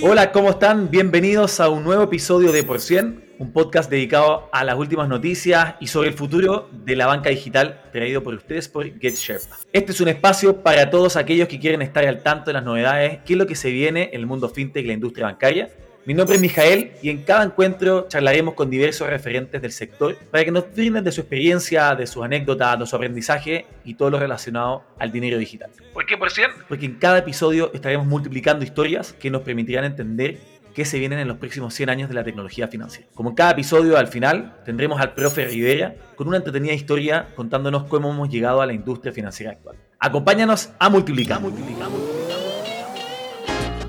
Hola, ¿cómo están? Bienvenidos a un nuevo episodio de Por 100, un podcast dedicado a las últimas noticias y sobre el futuro de la banca digital traído por ustedes por GetSherpa. Este es un espacio para todos aquellos que quieren estar al tanto de las novedades, qué es lo que se viene en el mundo fintech y la industria bancaria. Mi nombre es Mijael y en cada encuentro charlaremos con diversos referentes del sector para que nos brinden de su experiencia, de sus anécdotas, de su aprendizaje y todo lo relacionado al dinero digital. ¿Por qué por 100? Porque en cada episodio estaremos multiplicando historias que nos permitirán entender qué se vienen en los próximos 100 años de la tecnología financiera. Como en cada episodio, al final, tendremos al profe Rivera con una entretenida historia contándonos cómo hemos llegado a la industria financiera actual. Acompáñanos a multiplicar. Y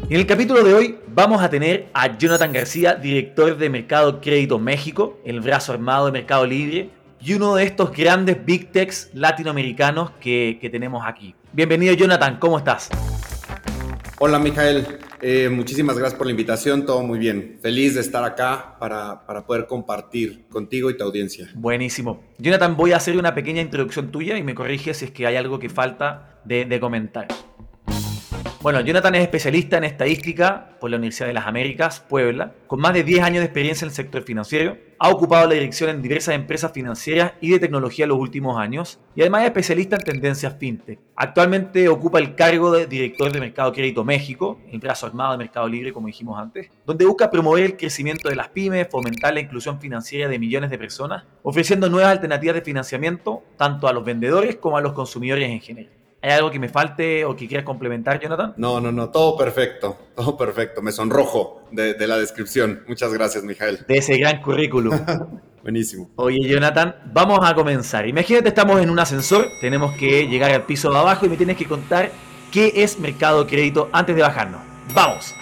en el capítulo de hoy vamos a tener a Jonathan García, director de Mercado Crédito México, el brazo armado de Mercado Libre, y uno de estos grandes big techs latinoamericanos que, que tenemos aquí. Bienvenido Jonathan, ¿cómo estás? Hola Mijael, Eh, muchísimas gracias por la invitación, todo muy bien. Feliz de estar acá para, para poder compartir contigo y tu audiencia. Buenísimo. Jonathan, voy a hacer una pequeña introducción tuya y me corriges si es que hay algo que falta de, de comentar. Bueno, Jonathan es especialista en estadística por la Universidad de las Américas, Puebla, con más de 10 años de experiencia en el sector financiero. Ha ocupado la dirección en diversas empresas financieras y de tecnología en los últimos años y además es especialista en tendencias fintech. Actualmente ocupa el cargo de director de Mercado Crédito México, el brazo armado de Mercado Libre, como dijimos antes, donde busca promover el crecimiento de las pymes, fomentar la inclusión financiera de millones de personas, ofreciendo nuevas alternativas de financiamiento tanto a los vendedores como a los consumidores en general. ¿Hay algo que me falte o que quieras complementar, Jonathan? No, no, no, todo perfecto, todo perfecto. Me sonrojo de, de la descripción. Muchas gracias, Mijael. De ese gran currículum. Buenísimo. Oye, Jonathan, vamos a comenzar. Imagínate, estamos en un ascensor, tenemos que llegar al piso de abajo y me tienes que contar qué es Mercado Crédito antes de bajarnos. ¡Vamos!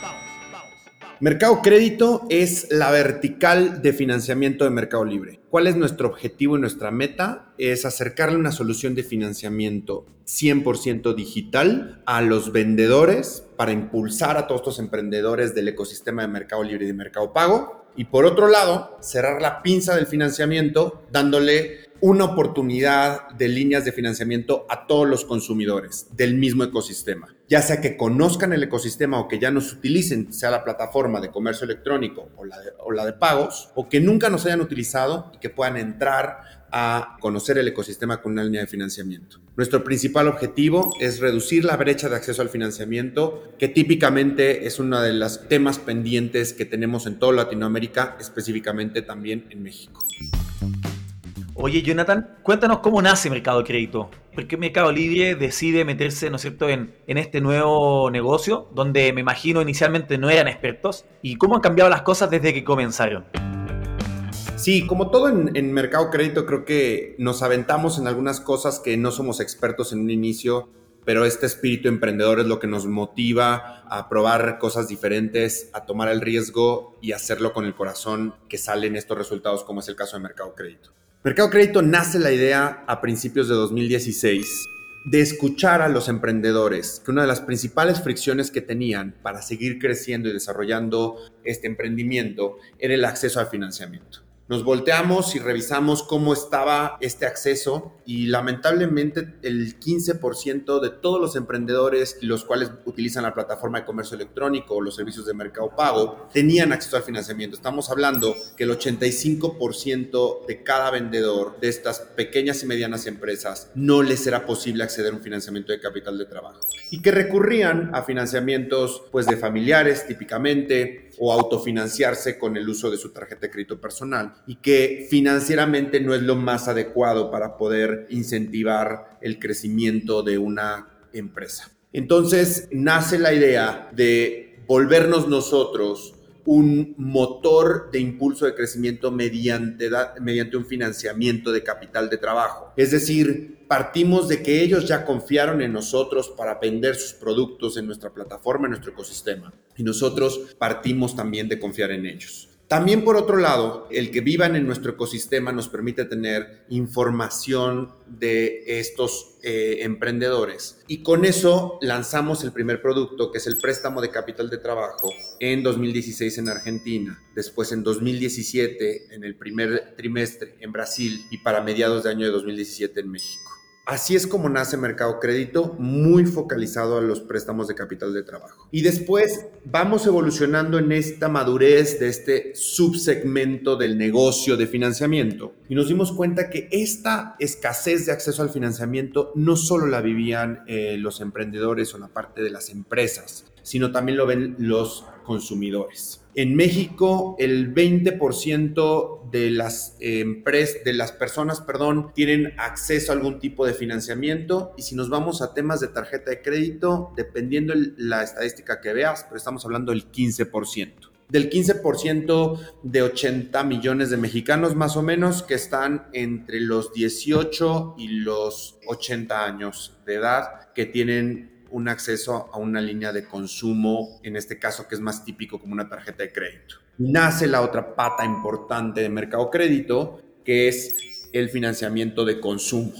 Mercado Crédito es la vertical de financiamiento de Mercado Libre. ¿Cuál es nuestro objetivo y nuestra meta? Es acercarle una solución de financiamiento 100% digital a los vendedores para impulsar a todos estos emprendedores del ecosistema de Mercado Libre y de Mercado Pago. Y por otro lado, cerrar la pinza del financiamiento dándole una oportunidad de líneas de financiamiento a todos los consumidores del mismo ecosistema, ya sea que conozcan el ecosistema o que ya nos utilicen, sea la plataforma de comercio electrónico o la de, o la de pagos, o que nunca nos hayan utilizado y que puedan entrar a conocer el ecosistema con una línea de financiamiento. Nuestro principal objetivo es reducir la brecha de acceso al financiamiento, que típicamente es uno de los temas pendientes que tenemos en toda Latinoamérica, específicamente también en México. Oye, Jonathan, cuéntanos cómo nace Mercado Crédito. ¿Por qué Mercado Libre decide meterse, ¿no es cierto?, en, en, este nuevo negocio, donde me imagino inicialmente no eran expertos. ¿Y cómo han cambiado las cosas desde que comenzaron? Sí, como todo en, en, Mercado Crédito, creo que nos aventamos en algunas cosas que no somos expertos en un inicio, pero este espíritu emprendedor es lo que nos motiva a probar cosas diferentes, a tomar el riesgo y hacerlo con el corazón que salen estos resultados, como es el caso de Mercado Crédito. Mercado Crédito nace la idea a principios de 2016 de escuchar a los emprendedores, que una de las principales fricciones que tenían para seguir creciendo y desarrollando este emprendimiento era el acceso al financiamiento. Nos volteamos y revisamos cómo estaba este acceso y lamentablemente el 15% de todos los emprendedores, los cuales utilizan la plataforma de comercio electrónico o los servicios de mercado pago, tenían acceso al financiamiento. Estamos hablando que el 85% de cada vendedor de estas pequeñas y medianas empresas no les era posible acceder a un financiamiento de capital de trabajo y que recurrían a financiamientos pues de familiares típicamente o autofinanciarse con el uso de su tarjeta de crédito personal y que financieramente no es lo más adecuado para poder incentivar el crecimiento de una empresa. Entonces nace la idea de volvernos nosotros un motor de impulso de crecimiento mediante, mediante un financiamiento de capital de trabajo. Es decir, partimos de que ellos ya confiaron en nosotros para vender sus productos en nuestra plataforma, en nuestro ecosistema. Y nosotros partimos también de confiar en ellos. También por otro lado, el que vivan en nuestro ecosistema nos permite tener información de estos eh, emprendedores. Y con eso lanzamos el primer producto, que es el préstamo de capital de trabajo, en 2016 en Argentina, después en 2017 en el primer trimestre en Brasil y para mediados de año de 2017 en México. Así es como nace Mercado Crédito, muy focalizado a los préstamos de capital de trabajo. Y después vamos evolucionando en esta madurez de este subsegmento del negocio de financiamiento. Y nos dimos cuenta que esta escasez de acceso al financiamiento no solo la vivían eh, los emprendedores o la parte de las empresas, sino también lo ven los consumidores. En México, el 20% de las empresas, de las personas, perdón, tienen acceso a algún tipo de financiamiento. Y si nos vamos a temas de tarjeta de crédito, dependiendo la estadística que veas, pero estamos hablando del 15% del 15% de 80 millones de mexicanos más o menos que están entre los 18 y los 80 años de edad que tienen un acceso a una línea de consumo, en este caso que es más típico como una tarjeta de crédito. Nace la otra pata importante de mercado crédito, que es el financiamiento de consumo.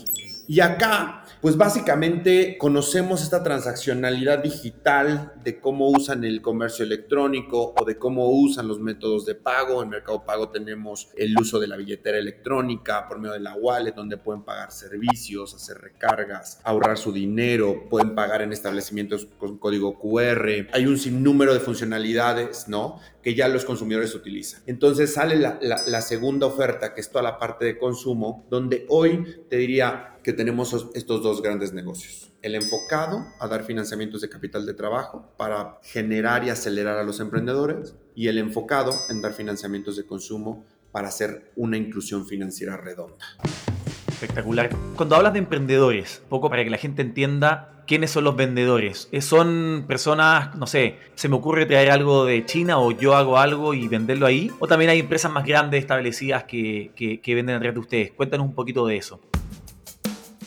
Y acá pues básicamente conocemos esta transaccionalidad digital de cómo usan el comercio electrónico o de cómo usan los métodos de pago. En Mercado Pago tenemos el uso de la billetera electrónica por medio de la wallet, donde pueden pagar servicios, hacer recargas, ahorrar su dinero, pueden pagar en establecimientos con código QR. Hay un sinnúmero de funcionalidades, ¿no? Que ya los consumidores utilizan. Entonces sale la, la segunda oferta, que es toda la parte de consumo, donde hoy te diría que tenemos estos dos grandes negocios. El enfocado a dar financiamientos de capital de trabajo para generar y acelerar a los emprendedores y el enfocado en dar financiamientos de consumo para hacer una inclusión financiera redonda. Espectacular. Cuando hablas de emprendedores, poco para que la gente entienda quiénes son los vendedores. Eh, ¿Son personas, no sé, se me ocurre traer algo de China o yo hago algo y venderlo ahí? ¿O también hay empresas más grandes establecidas que, que, que venden a través de ustedes? Cuéntanos un poquito de eso.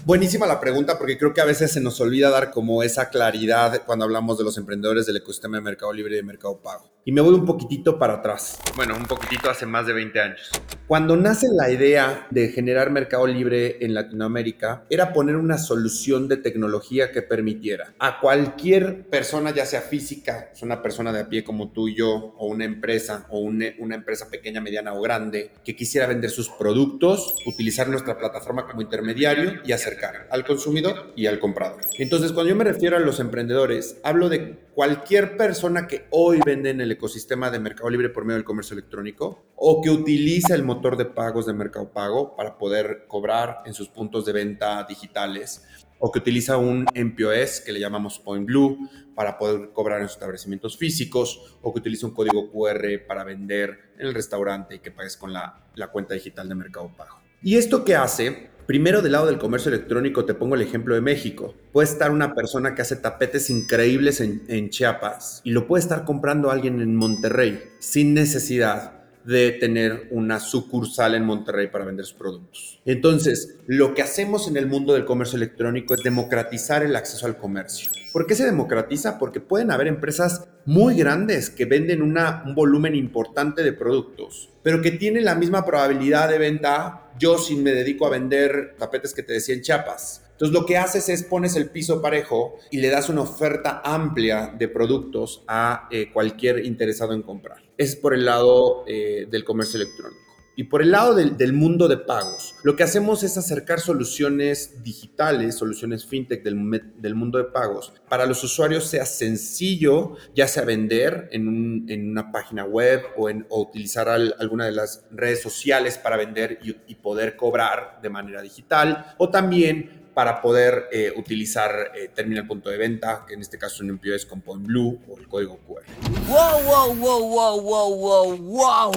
Buenísima la pregunta porque creo que a veces se nos olvida dar como esa claridad cuando hablamos de los emprendedores del ecosistema de Mercado Libre y de Mercado Pago. Y me voy un poquitito para atrás. Bueno, un poquitito hace más de 20 años. Cuando nace la idea de generar Mercado Libre en Latinoamérica, era poner una solución de tecnología que permitiera a cualquier persona, ya sea física, una persona de a pie como tú y yo, o una empresa, o una, una empresa pequeña, mediana o grande, que quisiera vender sus productos, utilizar nuestra plataforma como intermediario y acercar al consumidor y al comprador. Entonces, cuando yo me refiero a los emprendedores, hablo de cualquier persona que hoy vende en el ecosistema de Mercado Libre por medio del comercio electrónico o que utiliza el motor de pagos de Mercado Pago para poder cobrar en sus puntos de venta digitales o que utiliza un MPOS que le llamamos Point Blue para poder cobrar en sus establecimientos físicos o que utiliza un código QR para vender en el restaurante y que pagues con la, cuenta digital de Mercado Pago. ¿Y esto qué hace? Primero, del lado del comercio electrónico, te pongo el ejemplo de México. Puede estar una persona que hace tapetes increíbles en, Chiapas y lo puede estar comprando alguien en Monterrey sin necesidad de tener una sucursal en Monterrey para vender sus productos. Entonces, lo que hacemos en el mundo del comercio electrónico es democratizar el acceso al comercio. ¿Por qué se democratiza? Porque pueden haber empresas muy grandes que venden un volumen importante de productos, pero que tienen la misma probabilidad de venta yo si me dedico a vender tapetes que te decía en Chiapas. Entonces lo que haces es pones el piso parejo y le das una oferta amplia de productos a eh, cualquier interesado en comprar. Es por el lado eh, del comercio electrónico. Y por el lado del, mundo de pagos, lo que hacemos es acercar soluciones digitales, soluciones fintech del, del mundo de pagos, para los usuarios sea sencillo, ya sea vender en, en una página web o, en, utilizar alguna de las redes sociales para vender y, poder cobrar de manera digital, o también para poder eh, utilizar eh, terminal punto de venta, que en este caso un es con Blue o el código QR. ¡Wow, wow, wow, wow, wow, wow, wow!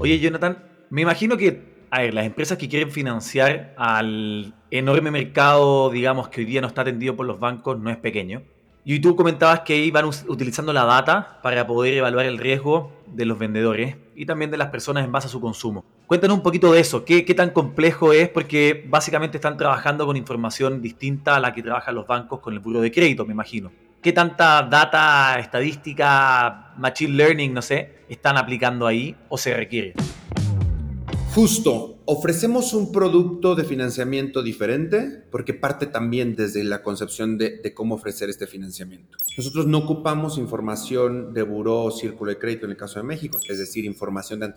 Oye, Jonathan, me imagino que, a las empresas que quieren financiar al enorme mercado, digamos, que hoy día no está atendido por los bancos, no es pequeño. Y tú comentabas que iban utilizando la data para poder evaluar el riesgo de los vendedores y también de las personas en base a su consumo. Cuéntanos un poquito de eso, ¿Qué, qué, tan complejo es? Porque básicamente están trabajando con información distinta a la que trabajan los bancos con el buro de crédito, me imagino. ¿Qué tanta data, estadística, machine learning, no sé, están aplicando ahí o se requiere? Justo, ofrecemos un producto de financiamiento diferente porque parte también desde la concepción de, cómo ofrecer este financiamiento. Nosotros no ocupamos información de buró o círculo de crédito en el caso de México, es decir, información de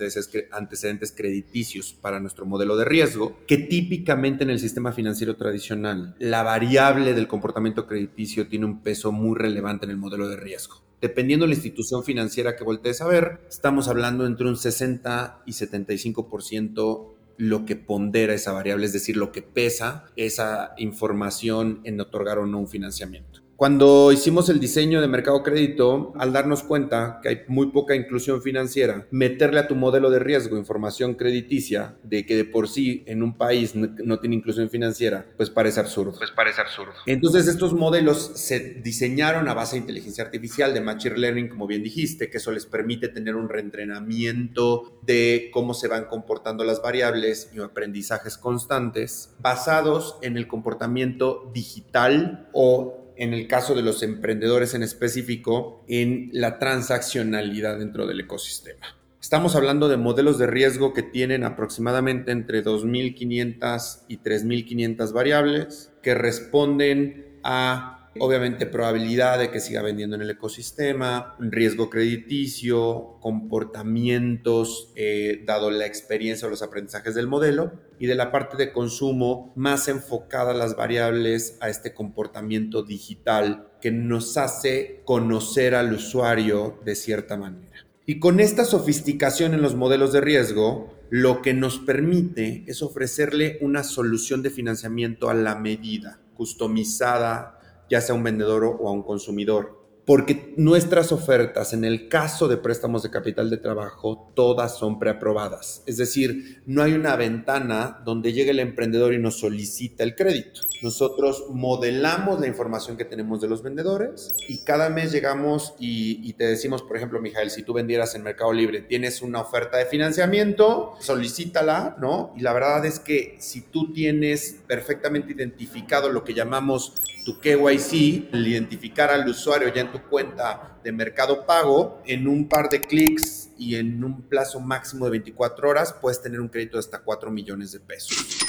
antecedentes crediticios para nuestro modelo de riesgo, que típicamente en el sistema financiero tradicional la variable del comportamiento crediticio tiene un peso muy relevante en el modelo de riesgo dependiendo de la institución financiera que voltees a ver, estamos hablando entre un 60 y 75% lo que pondera esa variable, es decir, lo que pesa esa información en otorgar o no un financiamiento. Cuando hicimos el diseño de mercado crédito, al darnos cuenta que hay muy poca inclusión financiera, meterle a tu modelo de riesgo información crediticia de que de por sí en un país no, tiene inclusión financiera, pues parece absurdo. Pues parece absurdo. Entonces estos modelos se diseñaron a base de inteligencia artificial, de machine learning, como bien dijiste, que eso les permite tener un reentrenamiento de cómo se van comportando las variables y aprendizajes constantes basados en el comportamiento digital o en el caso de los emprendedores en específico, en la transaccionalidad dentro del ecosistema. Estamos hablando de modelos de riesgo que tienen aproximadamente entre 2.500 y 3.500 variables que responden a Obviamente probabilidad de que siga vendiendo en el ecosistema, riesgo crediticio, comportamientos eh, dado la experiencia o los aprendizajes del modelo y de la parte de consumo más enfocada las variables a este comportamiento digital que nos hace conocer al usuario de cierta manera. Y con esta sofisticación en los modelos de riesgo, lo que nos permite es ofrecerle una solución de financiamiento a la medida, customizada, ya sea un vendedor o a un consumidor porque nuestras ofertas, en el caso de préstamos de capital de trabajo, todas son preaprobadas. Es decir, no hay una ventana donde llegue el emprendedor y nos solicita el crédito. Nosotros modelamos la información que tenemos de los vendedores y cada mes llegamos y, te decimos, por ejemplo, Mijael, si tú vendieras en Mercado Libre, tienes una oferta de financiamiento, solicítala, ¿no? Y la verdad es que si tú tienes perfectamente identificado lo que llamamos tu KYC, el identificar al usuario ya en tu cuenta de mercado pago, en un par de clics y en un plazo máximo de 24 horas, puedes tener un crédito de hasta 4 millones de pesos.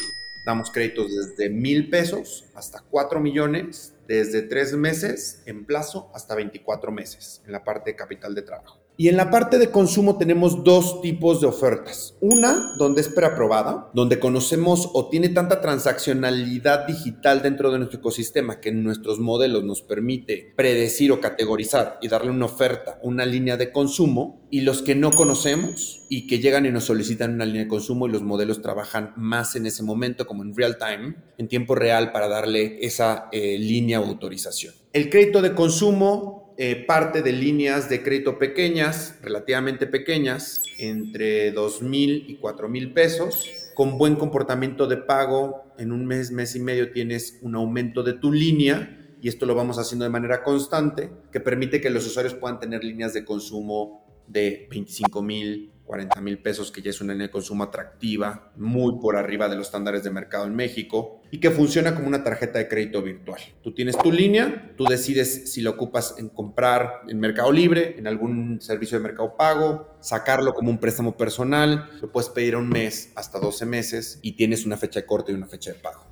Damos créditos desde mil pesos hasta 4 millones, desde 3 meses en plazo hasta 24 meses en la parte de capital de trabajo. Y en la parte de consumo tenemos dos tipos de ofertas. Una, donde es preaprobada, donde conocemos o tiene tanta transaccionalidad digital dentro de nuestro ecosistema que en nuestros modelos nos permite predecir o categorizar y darle una oferta, una línea de consumo. Y los que no conocemos y que llegan y nos solicitan una línea de consumo y los modelos trabajan más en ese momento como en real time, en tiempo real para darle esa eh, línea o autorización. El crédito de consumo eh, parte de líneas de crédito pequeñas, relativamente pequeñas, entre 2 mil y 4 mil pesos. Con buen comportamiento de pago, en un mes, mes y medio tienes un aumento de tu línea y esto lo vamos haciendo de manera constante, que permite que los usuarios puedan tener líneas de consumo de 25 mil, 40 mil pesos, que ya es una línea de consumo atractiva, muy por arriba de los estándares de mercado en México y que funciona como una tarjeta de crédito virtual. Tú tienes tu línea, tú decides si la ocupas en comprar en Mercado Libre, en algún servicio de mercado pago, sacarlo como un préstamo personal, lo puedes pedir a un mes hasta 12 meses y tienes una fecha de corte y una fecha de pago.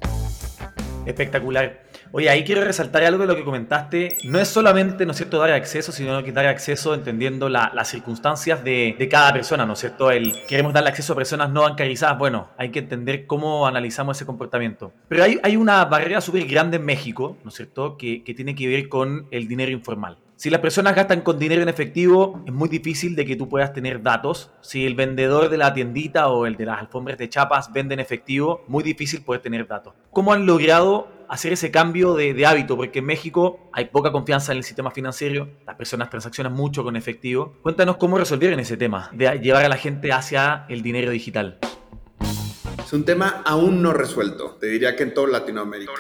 Espectacular. Oye, ahí quiero resaltar algo de lo que comentaste. No es solamente, ¿no es cierto?, dar acceso, sino que dar acceso entendiendo las circunstancias de, cada persona, ¿no es cierto? El, queremos darle acceso a personas no bancarizadas. Bueno, hay que entender cómo analizamos ese comportamiento. Pero hay, hay una barrera súper grande en México, ¿no es cierto?, que, que tiene que ver con el dinero informal. Si las personas gastan con dinero en efectivo, es muy difícil de que tú puedas tener datos. Si el vendedor de la tiendita o el de las alfombras de chapas vende en efectivo, muy difícil poder tener datos. ¿Cómo han logrado hacer ese cambio de, hábito? Porque en México hay poca confianza en el sistema financiero, las personas transaccionan mucho con efectivo. Cuéntanos cómo resolvieron ese tema, de llevar a la gente hacia el dinero digital. Es un tema aún no resuelto, te diría que en todo Latinoamérica.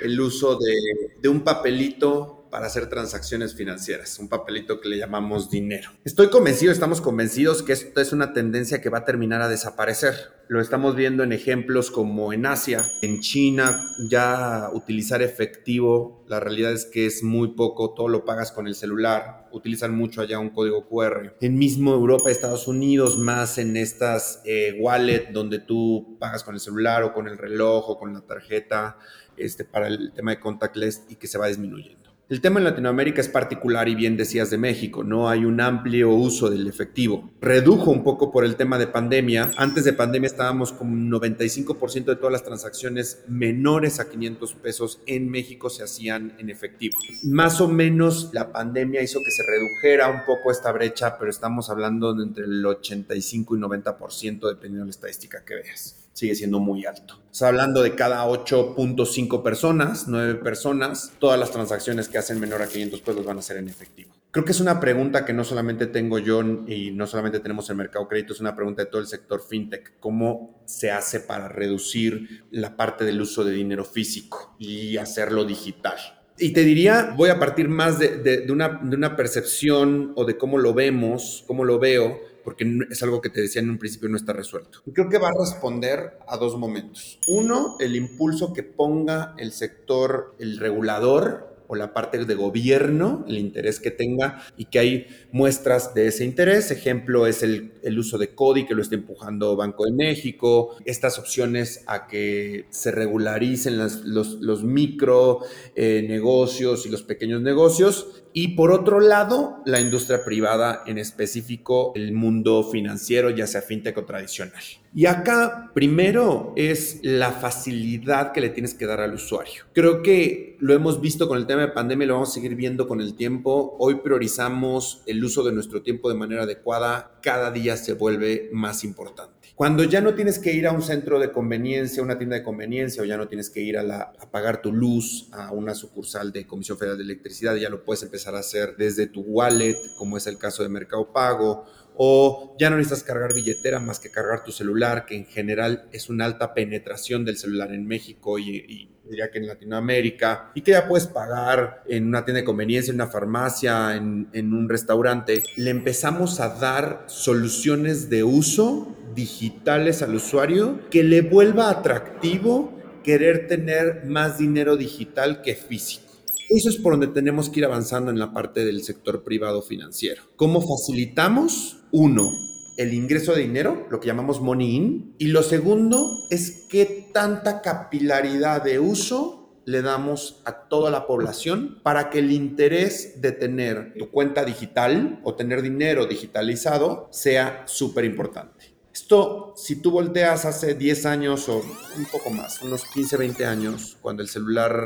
El uso de, de un papelito para hacer transacciones financieras, un papelito que le llamamos dinero. Estoy convencido, estamos convencidos que esto es una tendencia que va a terminar a desaparecer. Lo estamos viendo en ejemplos como en Asia, en China, ya utilizar efectivo, la realidad es que es muy poco, todo lo pagas con el celular, utilizan mucho allá un código QR. En mismo Europa, Estados Unidos, más en estas eh, wallet donde tú pagas con el celular o con el reloj o con la tarjeta este, para el tema de contactless y que se va disminuyendo. El tema en Latinoamérica es particular y bien decías de México, no hay un amplio uso del efectivo. Redujo un poco por el tema de pandemia. Antes de pandemia estábamos con 95% de todas las transacciones menores a 500 pesos en México se hacían en efectivo. Más o menos la pandemia hizo que se redujera un poco esta brecha, pero estamos hablando de entre el 85 y 90% dependiendo de la estadística que veas sigue siendo muy alto. Está hablando de cada 8.5 personas, 9 personas, todas las transacciones que hacen menor a 500 pesos van a ser en efectivo. Creo que es una pregunta que no solamente tengo yo y no solamente tenemos en Mercado Crédito, es una pregunta de todo el sector fintech. ¿Cómo se hace para reducir la parte del uso de dinero físico y hacerlo digital? Y te diría, voy a partir más de, de, una, de una percepción o de cómo lo vemos, cómo lo veo, porque es algo que te decía en un principio no está resuelto. Creo que va a responder a dos momentos. Uno, el impulso que ponga el sector, el regulador o la parte de gobierno, el interés que tenga y que hay muestras de ese interés. Ejemplo es el, uso de CODI que lo está empujando Banco de México, estas opciones a que se regularicen los, los, micro eh, negocios y los pequeños negocios. Y por otro lado, la industria privada, en específico el mundo financiero, ya sea fintech o tradicional. Y acá, primero, es la facilidad que le tienes que dar al usuario. Creo que lo hemos visto con el tema de pandemia lo vamos a seguir viendo con el tiempo. Hoy priorizamos el uso de nuestro tiempo de manera adecuada. Cada día se vuelve más importante. Cuando ya no tienes que ir a un centro de conveniencia, una tienda de conveniencia, o ya no tienes que ir a, la, pagar tu luz a una sucursal de Comisión Federal de Electricidad, ya lo puedes empezar a hacer desde tu wallet, como es el caso de Mercado Pago, o ya no necesitas cargar billetera más que cargar tu celular, que en general es una alta penetración del celular en México y diría que en Latinoamérica, y que ya puedes pagar en una tienda de conveniencia, en una farmacia, en, en un restaurante, le empezamos a dar soluciones de uso digitales al usuario que le vuelva atractivo querer tener más dinero digital que físico. Eso es por donde tenemos que ir avanzando en la parte del sector privado financiero. ¿Cómo facilitamos? Uno, el ingreso de dinero, lo que llamamos money in. Y lo segundo es qué tanta capilaridad de uso le damos a toda la población para que el interés de tener tu cuenta digital o tener dinero digitalizado sea súper importante. Esto, si tú volteas hace 10 años o un poco más, unos 15, 20 años, cuando el celular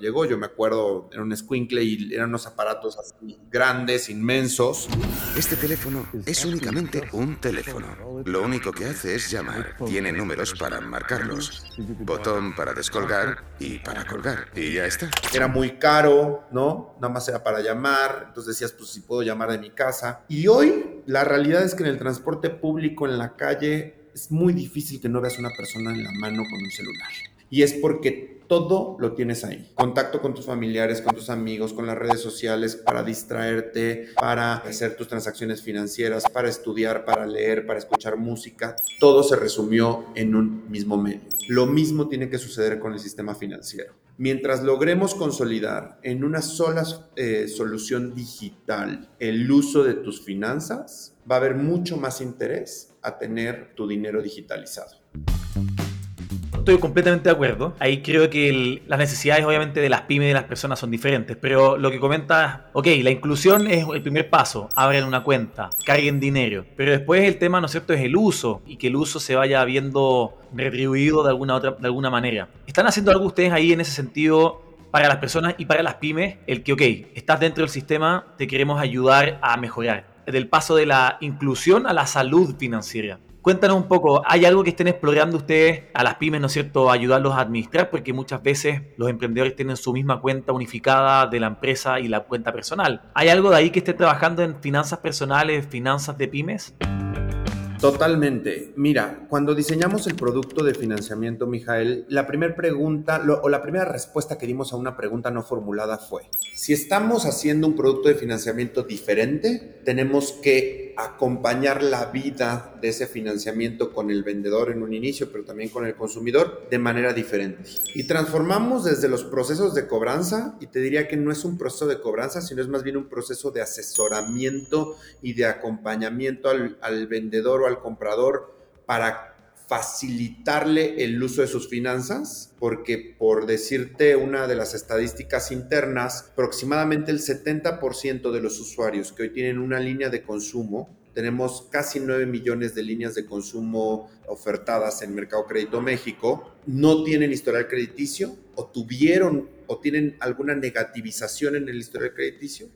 llegó, yo me acuerdo, era un squinkle y eran unos aparatos así grandes, inmensos. Este teléfono es únicamente un teléfono. Lo único que hace es llamar. Tiene números para marcarlos, botón para descolgar y para colgar. Y ya está. Era muy caro, ¿no? Nada más era para llamar. Entonces decías, pues si puedo llamar de mi casa. Y hoy la realidad es que en el transporte público, en la calle, es muy difícil que no veas una persona en la mano con un celular. Y es porque todo lo tienes ahí. Contacto con tus familiares, con tus amigos, con las redes sociales para distraerte, para hacer tus transacciones financieras, para estudiar, para leer, para escuchar música. Todo se resumió en un mismo medio. Lo mismo tiene que suceder con el sistema financiero. Mientras logremos consolidar en una sola eh, solución digital el uso de tus finanzas, va a haber mucho más interés a tener tu dinero digitalizado. Estoy completamente de acuerdo. Ahí creo que el, las necesidades obviamente de las pymes y de las personas son diferentes, pero lo que comentas, ok, la inclusión es el primer paso, abren una cuenta, carguen dinero, pero después el tema, ¿no es cierto?, es el uso y que el uso se vaya viendo retribuido de alguna, otra, de alguna manera. ¿Están haciendo algo ustedes ahí en ese sentido para las personas y para las pymes? El que, ok, estás dentro del sistema, te queremos ayudar a mejorar del paso de la inclusión a la salud financiera. Cuéntanos un poco, ¿hay algo que estén explorando ustedes a las pymes, ¿no es cierto?, ayudarlos a administrar, porque muchas veces los emprendedores tienen su misma cuenta unificada de la empresa y la cuenta personal. ¿Hay algo de ahí que esté trabajando en finanzas personales, finanzas de pymes? Totalmente. Mira, cuando diseñamos el producto de financiamiento, Mijael, la primera pregunta o la primera respuesta que dimos a una pregunta no formulada fue, si estamos haciendo un producto de financiamiento diferente, tenemos que acompañar la vida de ese financiamiento con el vendedor en un inicio, pero también con el consumidor de manera diferente. Y transformamos desde los procesos de cobranza, y te diría que no es un proceso de cobranza, sino es más bien un proceso de asesoramiento y de acompañamiento al, al vendedor o al comprador para facilitarle el uso de sus finanzas, porque por decirte una de las estadísticas internas, aproximadamente el 70% de los usuarios que hoy tienen una línea de consumo, tenemos casi 9 millones de líneas de consumo ofertadas en Mercado Crédito México, no tienen historial crediticio o tuvieron o tienen alguna negativización en el historial crediticio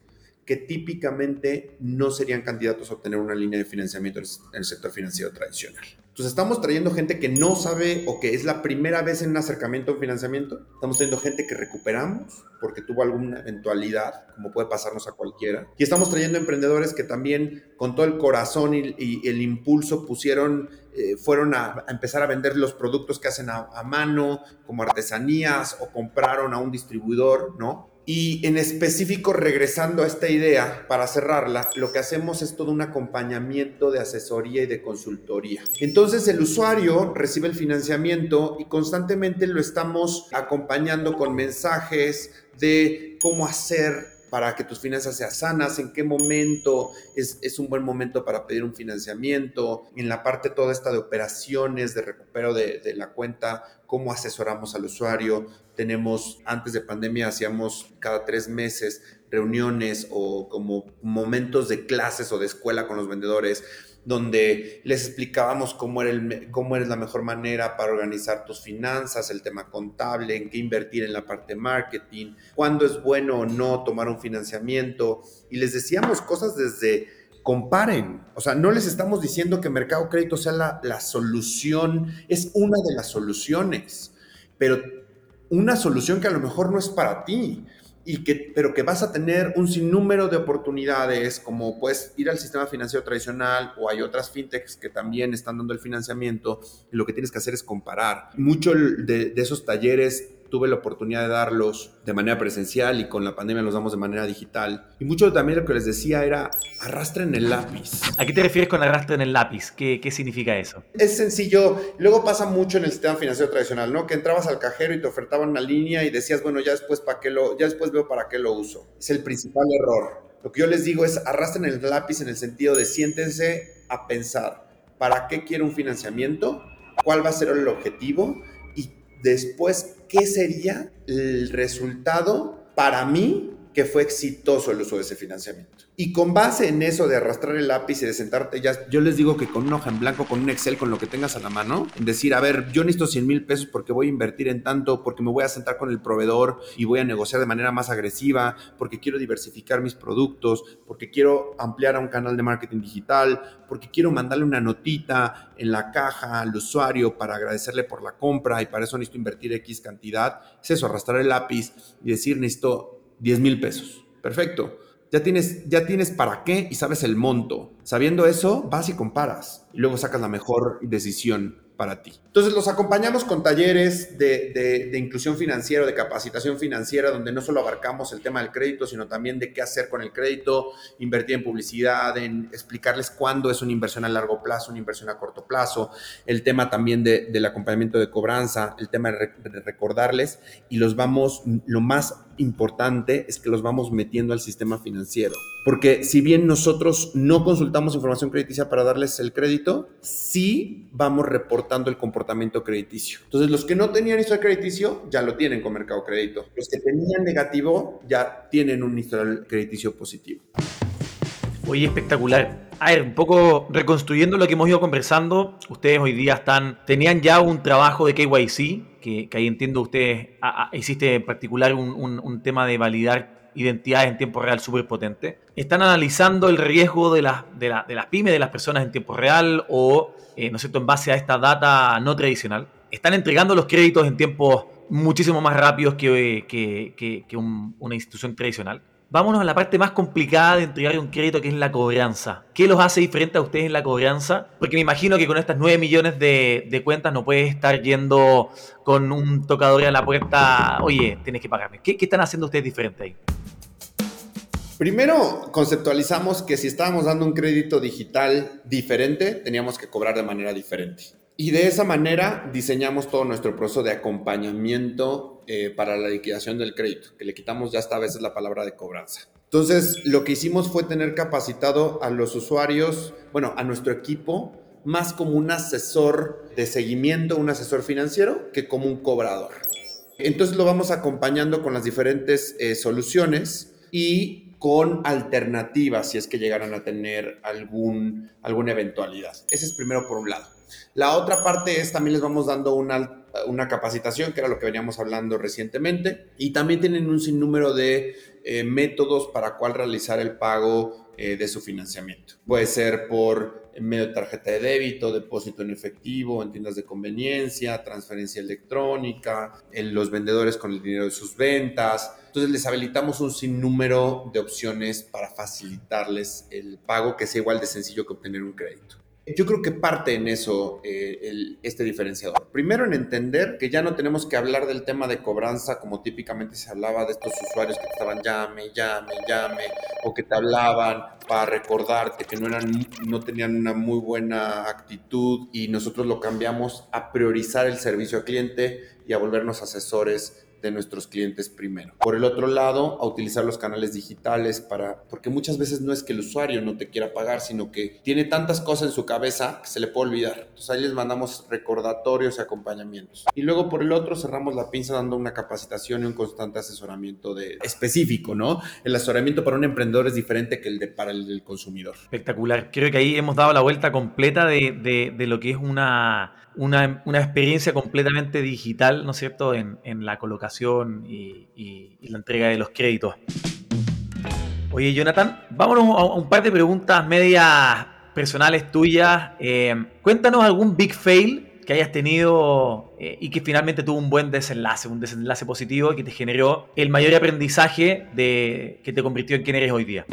que típicamente no serían candidatos a obtener una línea de financiamiento en el sector financiero tradicional. Entonces estamos trayendo gente que no sabe o que es la primera vez en un acercamiento a un financiamiento. Estamos trayendo gente que recuperamos porque tuvo alguna eventualidad, como puede pasarnos a cualquiera. Y estamos trayendo emprendedores que también con todo el corazón y, el impulso pusieron, eh, fueron a, empezar a vender los productos que hacen a mano, como artesanías, o compraron a un distribuidor, ¿no? Y en específico, regresando a esta idea, para cerrarla, lo que hacemos es todo un acompañamiento de asesoría y de consultoría. Entonces el usuario recibe el financiamiento y constantemente lo estamos acompañando con mensajes de cómo hacer para que tus finanzas sean sanas, en qué momento es, es, un buen momento para pedir un financiamiento, en la parte toda esta de operaciones, de recupero de, de la cuenta, cómo asesoramos al usuario. Tenemos, antes de pandemia, hacíamos cada tres meses reuniones o como momentos de clases o de escuela con los vendedores donde les explicábamos cómo era, la mejor manera para organizar tus finanzas, el tema contable, en qué invertir en la parte marketing, cuándo es bueno o no tomar un financiamiento. Y les decíamos cosas desde comparen. O sea, no les estamos diciendo que Mercado Crédito sea la, solución, es una de las soluciones, pero una solución que a lo mejor no es para ti y que, pero que vas a tener un sinnúmero de oportunidades, como puedes ir al sistema financiero tradicional o hay otras fintechs que también están dando el financiamiento, y lo que tienes que hacer es comparar. Mucho de, de esos talleres tuve la oportunidad de darlos de manera presencial y con la pandemia los damos de manera digital. Y mucho también lo que les decía era arrastren el lápiz. ¿A qué te refieres con arrastren el lápiz? ¿Qué, ¿Qué, significa eso? Es sencillo. Luego pasa mucho en el sistema financiero tradicional, ¿no? Que entrabas al cajero y te ofertaban una línea y decías, bueno, ya después, ¿para qué lo, ya después veo para qué lo uso. Es el principal error. Lo que yo les digo es arrastren el lápiz en el sentido de siéntense a pensar, ¿para qué quiero un financiamiento? ¿Cuál va a ser el objetivo? Y después, ¿qué sería el resultado para mí que fue exitoso el uso de ese financiamiento? Y con base en eso de arrastrar el lápiz y de sentarte ya, yo les digo que con una hoja en blanco, con un Excel, con lo que tengas a la mano, decir, a ver, yo necesito 100 mil pesos porque voy a invertir en tanto, porque me voy a sentar con el proveedor y voy a negociar de manera más agresiva, porque quiero diversificar mis productos, porque quiero ampliar a un canal de marketing digital, porque quiero mandarle una notita en la caja al usuario para agradecerle por la compra y para eso necesito invertir X cantidad. Es eso, arrastrar el lápiz y decir, necesito 10 mil pesos. Perfecto ya tienes, ya tienes para qué y sabes el monto. Sabiendo eso, vas y comparas y luego sacas la mejor decisión para ti. Entonces los acompañamos con talleres de, de, inclusión financiera, de capacitación financiera, donde no solo abarcamos el tema del crédito, sino también de qué hacer con el crédito, invertir en publicidad, en explicarles cuándo es una inversión a largo plazo, una inversión a corto plazo, el tema también de, del acompañamiento de cobranza, el tema de recordarles y los vamos, lo más importante es que los vamos metiendo al sistema financiero. Porque si bien nosotros no consultamos información crediticia para darles el crédito, sí vamos reportando el comportamiento crediticio. Entonces, los que no tenían historial crediticio ya lo tienen con Mercado Crédito. Los que tenían negativo ya tienen un historial crediticio positivo. Oye, espectacular. A ver, un poco reconstruyendo lo que hemos ido conversando, ustedes hoy día están, tenían ya un trabajo de KYC, que, que ahí entiendo ustedes, a, a, en particular un, un, un tema de validar identidades en tiempo real súper potente. Están analizando el riesgo de, la, de, la, de, las pymes, de las personas en tiempo real o, eh, ¿no es cierto?, en base a esta data no tradicional. Están entregando los créditos en tiempos muchísimo más rápidos que, que, que un, una institución tradicional. Vámonos a la parte más complicada de entregar un crédito, que es la cobranza. ¿Qué los hace diferente a ustedes en la cobranza? Porque me imagino que con estas 9 millones de, cuentas no puedes estar yendo con un tocador a la puerta, oye, tienes que pagarme. ¿Qué, qué están haciendo ustedes diferente ahí? Primero, conceptualizamos que si estábamos dando un crédito digital diferente, teníamos que cobrar de manera diferente. Y de esa manera diseñamos todo nuestro proceso de acompañamiento eh, para la liquidación del crédito, que le quitamos ya hasta a veces la palabra de cobranza. Entonces, lo que hicimos fue tener capacitado a los usuarios, bueno, a nuestro equipo, más como un asesor de seguimiento, un asesor financiero, que como un cobrador. Entonces lo vamos acompañando con las diferentes eh, soluciones y con alternativas si es que llegaran a tener algún, alguna eventualidad. Ese es primero por un lado. La otra parte es también les vamos dando una, una capacitación, que era lo que veníamos hablando recientemente, y también tienen un sinnúmero de eh, métodos para cuál realizar el pago eh, de su financiamiento. Puede ser por medio de tarjeta de débito, depósito en efectivo, en tiendas de conveniencia, transferencia electrónica, en los vendedores con el dinero de sus ventas. Entonces les habilitamos un sinnúmero de opciones para facilitarles el pago que sea igual de sencillo que obtener un crédito. Yo creo que parte en eso eh, este diferenciador. Primero en entender que ya no tenemos que hablar del tema de cobranza como típicamente se hablaba de estos usuarios que estaban llame, llame, llame, o que te hablaban para recordarte que no, eran, no tenían una muy buena actitud y nosotros lo cambiamos a priorizar el servicio al cliente y a volvernos asesores de nuestros clientes primero. Por el otro lado, a utilizar los canales digitales para, porque muchas veces no es que el usuario no te quiera pagar, sino que tiene tantas cosas en su cabeza que se le puede olvidar. Entonces ahí les mandamos recordatorios y acompañamientos. Y luego por el otro cerramos la pinza dando una capacitación y un constante asesoramiento de, específico, ¿no? El asesoramiento para un emprendedor es diferente que el de para el consumidor. Espectacular. Creo que ahí hemos dado la vuelta completa de, de lo que es una una, experiencia completamente digital, ¿no es cierto?, en, la colocación y, la entrega de los créditos. Oye, Jonathan, vámonos a un par de preguntas medias personales tuyas. Eh, cuéntanos algún big fail que hayas tenido eh, y que finalmente tuvo un buen desenlace, un desenlace positivo que te generó el mayor aprendizaje de, que te convirtió en quien eres hoy día.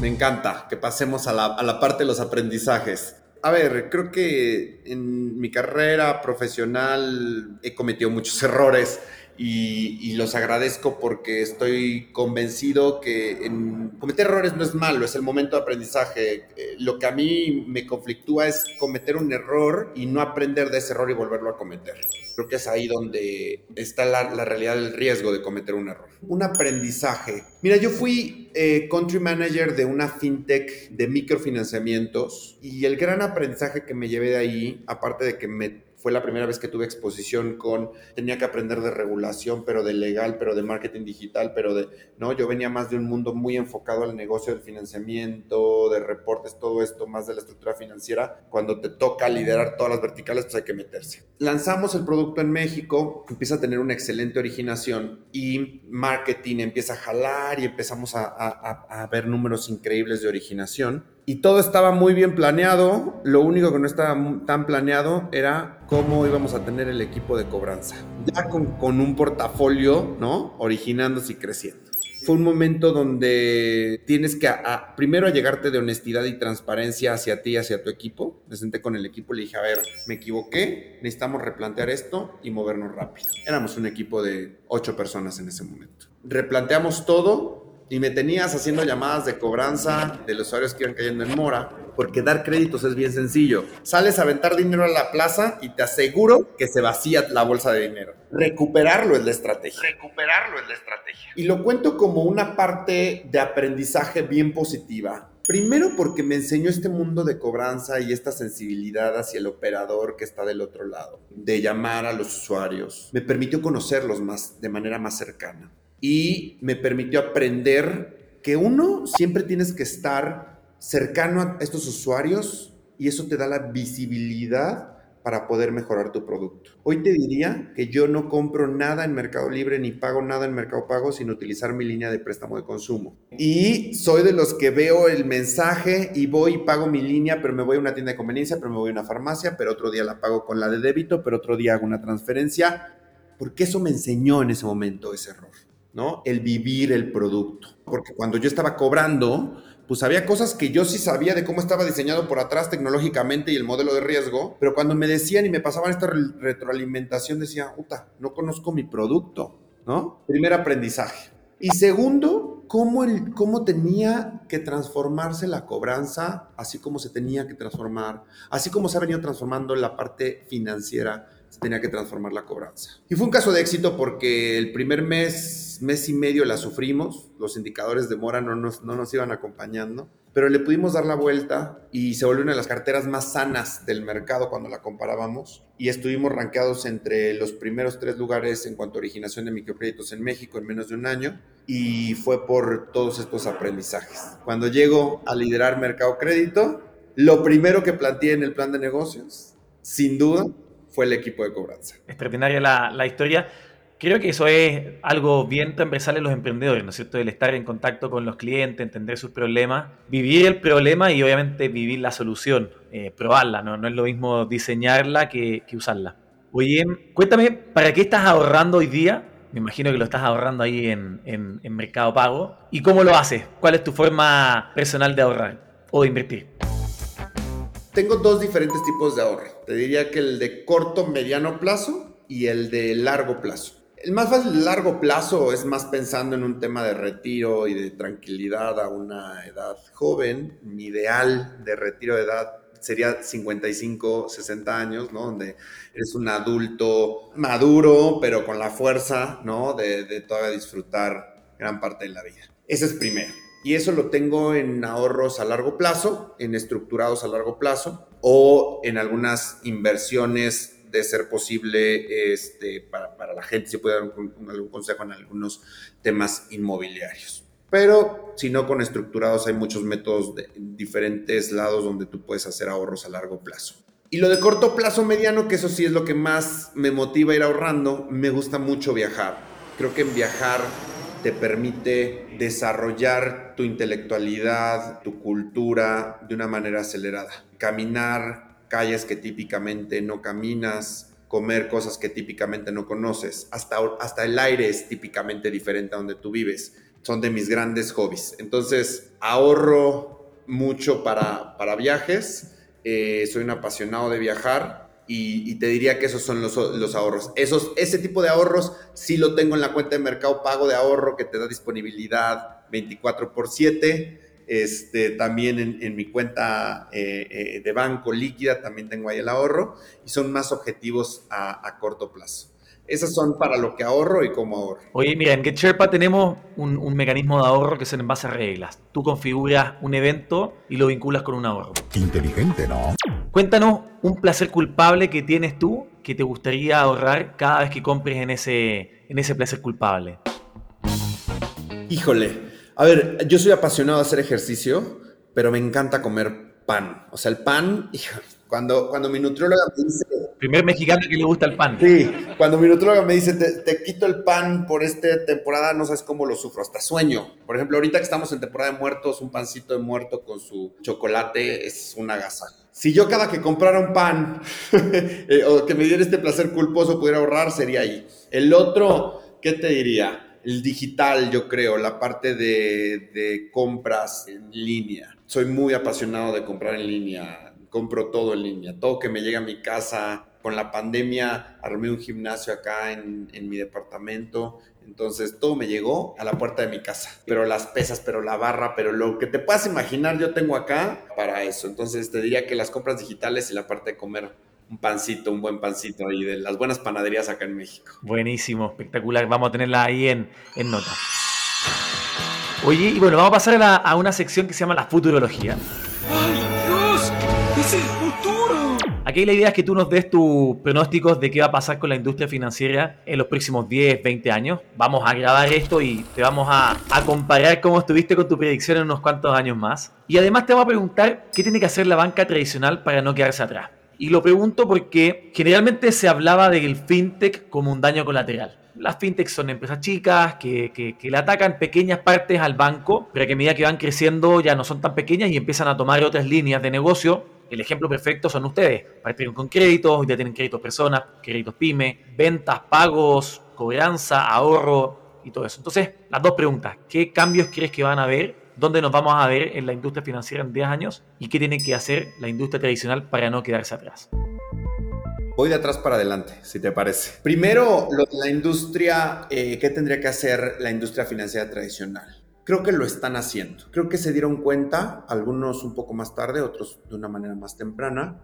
Me encanta que pasemos a la, a la parte de los aprendizajes. A ver, creo que en mi carrera profesional he cometido muchos errores y, los agradezco porque estoy convencido que en cometer errores no es malo, es el momento de aprendizaje. Eh, lo que a mí me conflictúa es cometer un error y no aprender de ese error y volverlo a cometer. Creo que es ahí donde está la, realidad del riesgo de cometer un error. Un aprendizaje. Mira, yo fui eh, country manager de una fintech de microfinanciamientos y el gran aprendizaje que me llevé de ahí, aparte de que me fue la primera vez que tuve exposición con, tenía que aprender de regulación, pero de legal, pero de marketing digital, pero de, no, yo venía más de un mundo muy enfocado al negocio del financiamiento, de reportes, todo esto, más de la estructura financiera. Cuando te toca liderar todas las verticales, pues hay que meterse. Lanzamos el producto en México, empieza a tener una excelente originación y marketing empieza a jalar y empezamos a, a, a ver números increíbles de originación y todo estaba muy bien planeado. Lo único que no estaba tan planeado era cómo íbamos a tener el equipo de cobranza. Ya con, un portafolio, ¿no? Originándose y creciendo. Fue un momento donde tienes que primero llegarte de honestidad y transparencia hacia ti y hacia tu equipo. Me senté con el equipo y le dije, a ver, me equivoqué, necesitamos replantear esto y movernos rápido. Éramos un equipo de ocho personas en ese momento. Replanteamos todo, y me tenías haciendo llamadas de cobranza de los usuarios que iban cayendo en mora, porque dar créditos es bien sencillo. Sales a aventar dinero a la plaza y te aseguro que se vacía la bolsa de dinero. Recuperarlo es la estrategia. Recuperarlo es la estrategia. Y lo cuento como una parte de aprendizaje bien positiva. Primero porque me enseñó este mundo de cobranza y esta sensibilidad hacia el operador que está del otro lado, de llamar a los usuarios. Me permitió conocerlos más de manera más cercana y me permitió aprender que uno siempre tienes que estar cercano a estos usuarios y eso te da la visibilidad para poder mejorar tu producto. Hoy te diría que yo no compro nada en Mercado Libre ni pago nada en Mercado Pago sin utilizar mi línea de préstamo de consumo. Y soy de los que veo el mensaje y voy y pago mi línea, pero me voy a una tienda de conveniencia, pero me voy a una farmacia, pero otro día la pago con la de débito, pero otro día hago una transferencia, porque eso me enseñó en ese momento ese error ¿no? El vivir el producto. Porque cuando yo estaba cobrando, pues había cosas que yo sí sabía de cómo estaba diseñado por atrás tecnológicamente y el modelo de riesgo, pero cuando me decían y me pasaban esta retroalimentación decía, puta, no conozco mi producto, ¿no? Primer aprendizaje. Y segundo, cómo, el, cómo tenía que transformarse la cobranza, así como se tenía que transformar, así como se ha venido transformando la parte financiera tenía que transformar la cobranza. Y fue un caso de éxito porque el primer mes, mes y medio la sufrimos, los indicadores de mora no nos, no nos iban acompañando, pero le pudimos dar la vuelta y se volvió una de las carteras más sanas del mercado cuando la comparábamos y estuvimos rankeados entre los primeros tres lugares en cuanto a originación de microcréditos en México en menos de un año y fue por todos estos aprendizajes. Cuando llego a liderar mercado crédito, lo primero que planteé en el plan de negocios, sin duda, fue el equipo de cobranza. Extraordinaria la, la historia. Creo que eso es algo bien transversal en los emprendedores, ¿no es cierto? El estar en contacto con los clientes, entender sus problemas, vivir el problema y obviamente vivir la solución, eh, probarla, ¿no? No es lo mismo diseñarla que, que, usarla. Oye, cuéntame, ¿para qué estás ahorrando hoy día? Me imagino que lo estás ahorrando ahí en, en, en Mercado Pago. ¿Y cómo lo haces? ¿Cuál es tu forma personal de ahorrar o de invertir? Tengo dos diferentes tipos de ahorro. Te diría que el de corto, mediano plazo y el de largo plazo. El más fácil largo plazo es más pensando en un tema de retiro y de tranquilidad a una edad joven. Mi ideal de retiro de edad sería 55, 60 años, ¿no? Donde eres un adulto maduro, pero con la fuerza, ¿no? De, de todavía disfrutar gran parte de la vida. Ese es primero y eso lo tengo en ahorros a largo plazo, en estructurados a largo plazo o en algunas inversiones de ser posible este, para, para la gente, si puede dar algún consejo en algunos temas inmobiliarios. Pero si no con estructurados hay muchos métodos de diferentes lados donde tú puedes hacer ahorros a largo plazo. Y lo de corto plazo mediano, que eso sí es lo que más me motiva a ir ahorrando, me gusta mucho viajar. Creo que en viajar te permite desarrollar tu intelectualidad, tu cultura de una manera acelerada. Caminar calles que típicamente no caminas, comer cosas que típicamente no conoces, hasta, hasta el aire es típicamente diferente a donde tú vives. Son de mis grandes hobbies. Entonces, ahorro mucho para, para viajes, eh, soy un apasionado de viajar y, te diría que esos son los, ahorros. Esos, ese tipo de ahorros sí lo tengo en la cuenta de mercado pago de ahorro que te da disponibilidad 24 por 7. Este, también en, mi cuenta eh, eh, de banco líquida también tengo ahí el ahorro y son más objetivos a corto plazo. Esas son para lo que ahorro y cómo ahorro. Oye, mira, en GetSherpa tenemos un, un, mecanismo de ahorro que es en base a reglas. Tú configuras un evento y lo vinculas con un ahorro. Inteligente, ¿no? Cuéntanos un placer culpable que tienes tú que te gustaría ahorrar cada vez que compres en ese, en ese placer culpable. Híjole, a ver, yo soy apasionado de hacer ejercicio, pero me encanta comer pan. O sea, el pan, cuando, cuando mi nutrióloga me dice... Primer mexicano que le gusta el pan. Sí, cuando mi nutrióloga me dice, te, te, quito el pan por esta temporada, no sabes cómo lo sufro, hasta sueño. Por ejemplo, ahorita que estamos en temporada de muertos, un pancito de muerto con su chocolate es una gasa. Si yo cada que comprara un pan eh, o que me diera este placer culposo pudiera ahorrar, sería ahí. El otro, ¿qué te diría? El digital, yo creo, la parte de, de compras en línea. Soy muy apasionado de comprar en línea compro todo en línea, todo que me llega a mi casa. Con la pandemia armé un gimnasio acá en, en, mi departamento, entonces todo me llegó a la puerta de mi casa. Pero las pesas, pero la barra, pero lo que te puedas imaginar yo tengo acá para eso. Entonces te diría que las compras digitales y la parte de comer un pancito, un buen pancito ahí de las buenas panaderías acá en México. Buenísimo, espectacular. Vamos a tenerla ahí en, en nota. Oye, y bueno, vamos a pasar a una sección que se llama la futurología. Aquí la idea es que tú nos des tus pronósticos de qué va a pasar con la industria financiera en los próximos 10, 20 años. Vamos a grabar esto y te vamos a, a comparar cómo estuviste con tu predicción en unos cuantos años más. Y además te vamos a preguntar qué tiene que hacer la banca tradicional para no quedarse atrás. Y lo pregunto porque generalmente se hablaba del fintech como un daño colateral. Las fintechs son empresas chicas que, le atacan pequeñas partes al banco, pero a medida que van creciendo ya no son tan pequeñas y empiezan a tomar otras líneas de negocio el ejemplo perfecto son ustedes. Partieron con créditos, ya tienen créditos personas, créditos pyme, ventas, pagos, cobranza, ahorro y todo eso. Entonces, las dos preguntas. ¿Qué cambios crees que van a haber? ¿Dónde nos vamos a ver en la industria financiera en 10 años? ¿Y qué tiene que hacer la industria tradicional para no quedarse atrás? Voy de atrás para adelante, si te parece. Primero, lo de la industria, eh, ¿qué tendría que hacer la industria financiera tradicional? Creo que lo están haciendo. Creo que se dieron cuenta, algunos un poco más tarde, otros de una manera más temprana,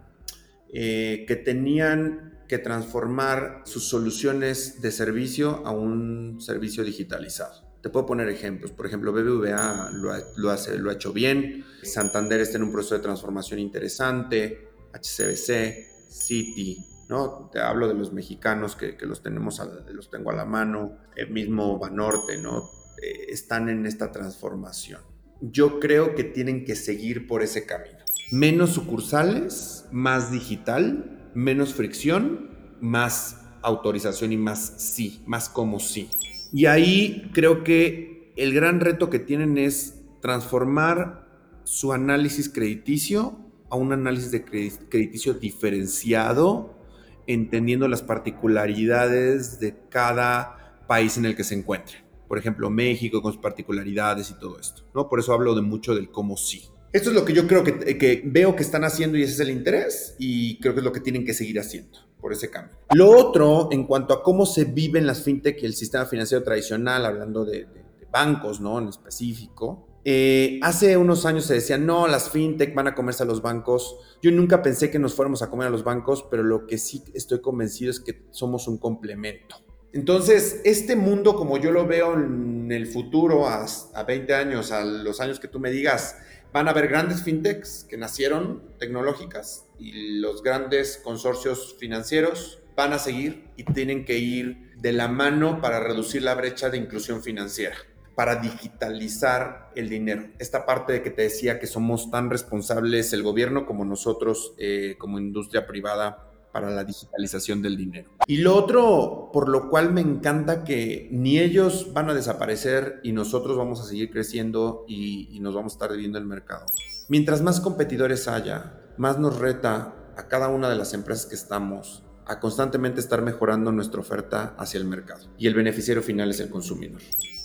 eh, que tenían que transformar sus soluciones de servicio a un servicio digitalizado. Te puedo poner ejemplos. Por ejemplo, BBVA lo ha, lo, hace, lo ha hecho bien. Santander está en un proceso de transformación interesante. HCBC, Citi, ¿no? Te hablo de los mexicanos que, que los, tenemos a, los tengo a la mano. El mismo Banorte, ¿no? Eh, están en esta transformación. Yo creo que tienen que seguir por ese camino. Menos sucursales, más digital, menos fricción, más autorización y más sí, más como sí. Y ahí creo que el gran reto que tienen es transformar su análisis crediticio a un análisis de crediticio diferenciado, entendiendo las particularidades de cada país en el que se encuentre por ejemplo, México con sus particularidades y todo esto, ¿no? Por eso hablo de mucho del cómo sí. Esto es lo que yo creo que, que, veo que están haciendo y ese es el interés y creo que es lo que tienen que seguir haciendo por ese cambio. Lo otro, en cuanto a cómo se viven las fintech y el sistema financiero tradicional, hablando de, de, de bancos, ¿no? En específico, eh, hace unos años se decía, no, las fintech van a comerse a los bancos. Yo nunca pensé que nos fuéramos a comer a los bancos, pero lo que sí estoy convencido es que somos un complemento. Entonces, este mundo como yo lo veo en el futuro, a, a, 20 años, a los años que tú me digas, van a haber grandes fintechs que nacieron tecnológicas y los grandes consorcios financieros van a seguir y tienen que ir de la mano para reducir la brecha de inclusión financiera, para digitalizar el dinero. Esta parte de que te decía que somos tan responsables el gobierno como nosotros eh, como industria privada para la digitalización del dinero. Y lo otro, por lo cual me encanta que ni ellos van a desaparecer y nosotros vamos a seguir creciendo y, nos vamos a estar viviendo el mercado. Mientras más competidores haya, más nos reta a cada una de las empresas que estamos a constantemente estar mejorando nuestra oferta hacia el mercado. Y el beneficiario final es el consumidor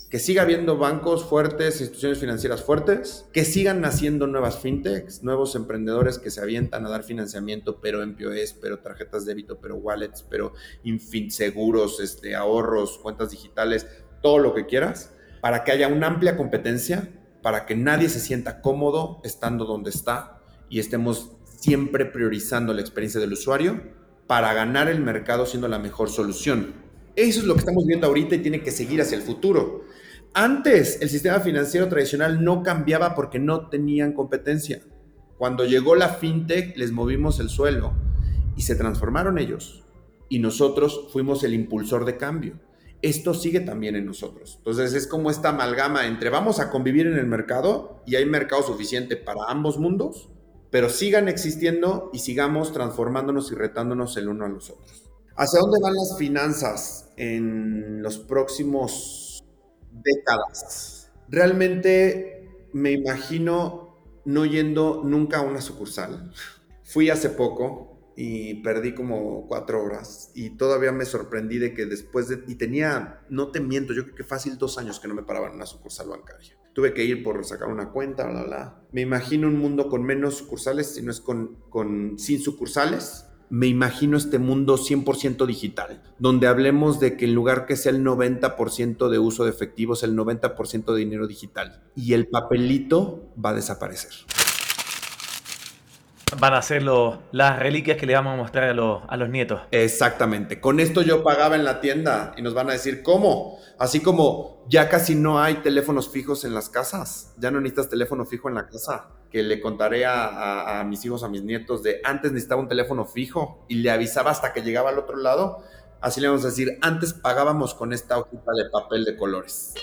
que siga habiendo bancos fuertes, instituciones financieras fuertes, que sigan naciendo nuevas fintechs, nuevos emprendedores que se avientan a dar financiamiento, pero en POS, pero tarjetas de débito, pero wallets, pero infin seguros, este, ahorros, cuentas digitales, todo lo que quieras, para que haya una amplia competencia, para que nadie se sienta cómodo estando donde está y estemos siempre priorizando la experiencia del usuario para ganar el mercado siendo la mejor solución. Eso es lo que estamos viendo ahorita y tiene que seguir hacia el futuro. Antes el sistema financiero tradicional no cambiaba porque no tenían competencia. Cuando llegó la fintech les movimos el suelo y se transformaron ellos y nosotros fuimos el impulsor de cambio. Esto sigue también en nosotros. Entonces es como esta amalgama entre vamos a convivir en el mercado y hay mercado suficiente para ambos mundos, pero sigan existiendo y sigamos transformándonos y retándonos el uno a los otros. ¿Hacia dónde van las finanzas en los próximos décadas. Realmente me imagino no yendo nunca a una sucursal. Fui hace poco y perdí como cuatro horas y todavía me sorprendí de que después de... Y tenía, no te miento, yo creo que fácil dos años que no me paraba en una sucursal bancaria. Tuve que ir por sacar una cuenta, bla, bla. Me imagino un mundo con menos sucursales, si no es con, con sin sucursales, me imagino este mundo 100% digital, donde hablemos de que en lugar que sea el 90% de uso de efectivos, el 90% de dinero digital y el papelito va a desaparecer. Van a ser los, las reliquias que le vamos a mostrar a los, a los nietos. Exactamente. Con esto yo pagaba en la tienda y nos van a decir, ¿cómo? Así como ya casi no hay teléfonos fijos en las casas, ya no necesitas teléfono fijo en la casa que le contaré a, mis hijos, a mis nietos, de antes necesitaba un teléfono fijo y le avisaba hasta que llegaba al otro lado. Así le vamos a decir, antes pagábamos con esta hojita de papel de colores.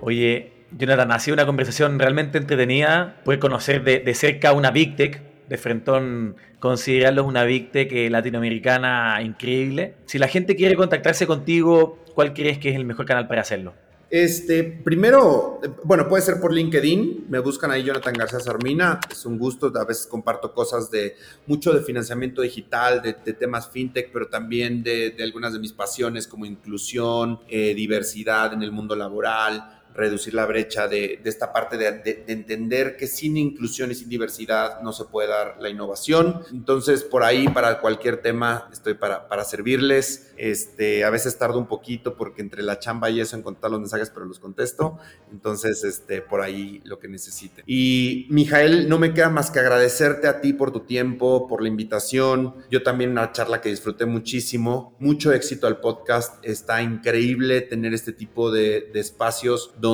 Oye, Jonathan, ha sido una conversación realmente entretenida. Puedes conocer de, cerca una Big Tech, de Frentón considerarlos una Big Tech latinoamericana increíble. Si la gente quiere contactarse contigo, ¿cuál crees que es el mejor canal para hacerlo? Este, primero, bueno, puede ser por LinkedIn, me buscan ahí Jonathan García Sarmina, es un gusto, a veces comparto cosas de mucho de financiamiento digital, de, temas fintech, pero también de, algunas de mis pasiones como inclusión, eh, diversidad en el mundo laboral, reducir la brecha de, esta parte de, entender que sin inclusión y sin diversidad no se puede dar la innovación. Entonces, por ahí, para cualquier tema, estoy para, para servirles. Este, a veces tardo un poquito porque entre la chamba y eso en contestar los mensajes, pero los contesto. Entonces, este, por ahí lo que necesiten. Y, Mijael, no me queda más que agradecerte a ti por tu tiempo, por la invitación. Yo también una charla que disfruté muchísimo. Mucho éxito al podcast. Está increíble tener este tipo de, de espacios donde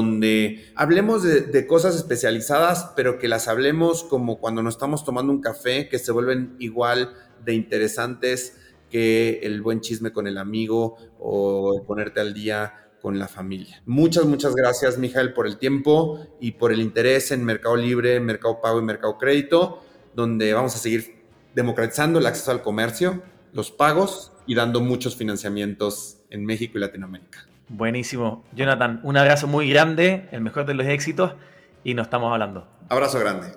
hablemos de, cosas especializadas, pero que las hablemos como cuando nos estamos tomando un café, que se vuelven igual de interesantes que el buen chisme con el amigo o ponerte al día con la familia. Muchas, muchas gracias, Mijael, por el tiempo y por el interés en Mercado Libre, Mercado Pago y Mercado Crédito, donde vamos a seguir democratizando el acceso al comercio, los pagos y dando muchos financiamientos en México y Latinoamérica. Buenísimo. Jonathan, un abrazo muy grande, el mejor de los éxitos y nos estamos hablando. Abrazo grande.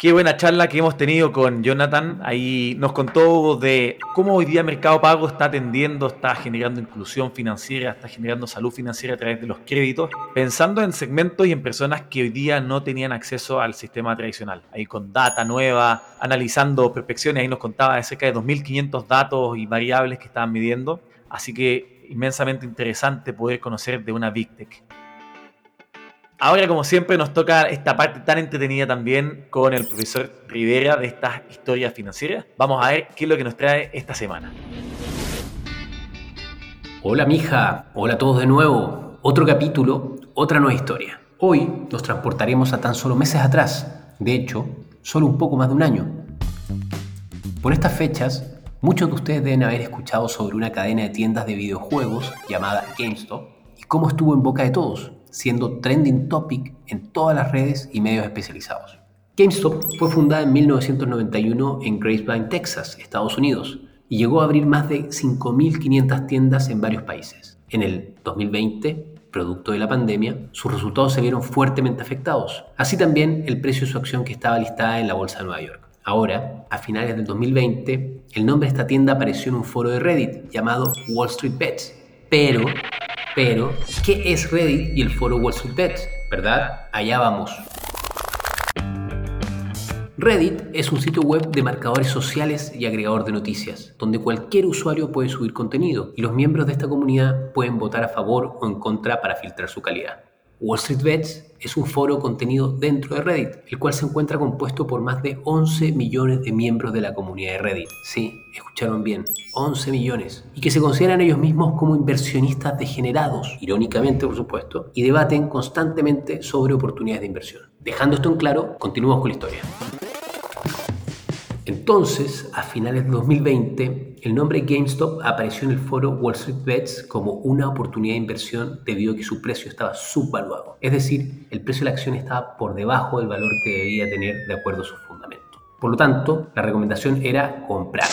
Qué buena charla que hemos tenido con Jonathan. Ahí nos contó de cómo hoy día Mercado Pago está atendiendo, está generando inclusión financiera, está generando salud financiera a través de los créditos, pensando en segmentos y en personas que hoy día no tenían acceso al sistema tradicional. Ahí con data nueva, analizando prospecciones, ahí nos contaba de cerca de 2.500 datos y variables que estaban midiendo. Así que inmensamente interesante poder conocer de una Big Tech. Ahora, como siempre, nos toca esta parte tan entretenida también con el profesor Rivera de estas historias financieras. Vamos a ver qué es lo que nos trae esta semana. Hola, mija. Hola a todos de nuevo. Otro capítulo, otra nueva historia. Hoy nos transportaremos a tan solo meses atrás. De hecho, solo un poco más de un año. Por estas fechas, Muchos de ustedes deben haber escuchado sobre una cadena de tiendas de videojuegos llamada GameStop y cómo estuvo en boca de todos, siendo trending topic en todas las redes y medios especializados. GameStop fue fundada en 1991 en Grapevine, Texas, Estados Unidos, y llegó a abrir más de 5.500 tiendas en varios países. En el 2020, producto de la pandemia, sus resultados se vieron fuertemente afectados, así también el precio de su acción que estaba listada en la Bolsa de Nueva York. Ahora, a finales del 2020, el nombre de esta tienda apareció en un foro de Reddit llamado Wall Street Bets. Pero, pero, ¿qué es Reddit y el foro Wall Street Bets? ¿Verdad? Allá vamos. Reddit es un sitio web de marcadores sociales y agregador de noticias, donde cualquier usuario puede subir contenido y los miembros de esta comunidad pueden votar a favor o en contra para filtrar su calidad. Wall Street Bets es un foro contenido dentro de Reddit, el cual se encuentra compuesto por más de 11 millones de miembros de la comunidad de Reddit. Sí, escucharon bien, 11 millones. Y que se consideran ellos mismos como inversionistas degenerados, irónicamente por supuesto, y debaten constantemente sobre oportunidades de inversión. Dejando esto en claro, continuamos con la historia. Entonces, a finales de 2020, el nombre GameStop apareció en el foro Wall Street Bets como una oportunidad de inversión debido a que su precio estaba subvaluado. Es decir, el precio de la acción estaba por debajo del valor que debía tener de acuerdo a sus fundamentos. Por lo tanto, la recomendación era comprar.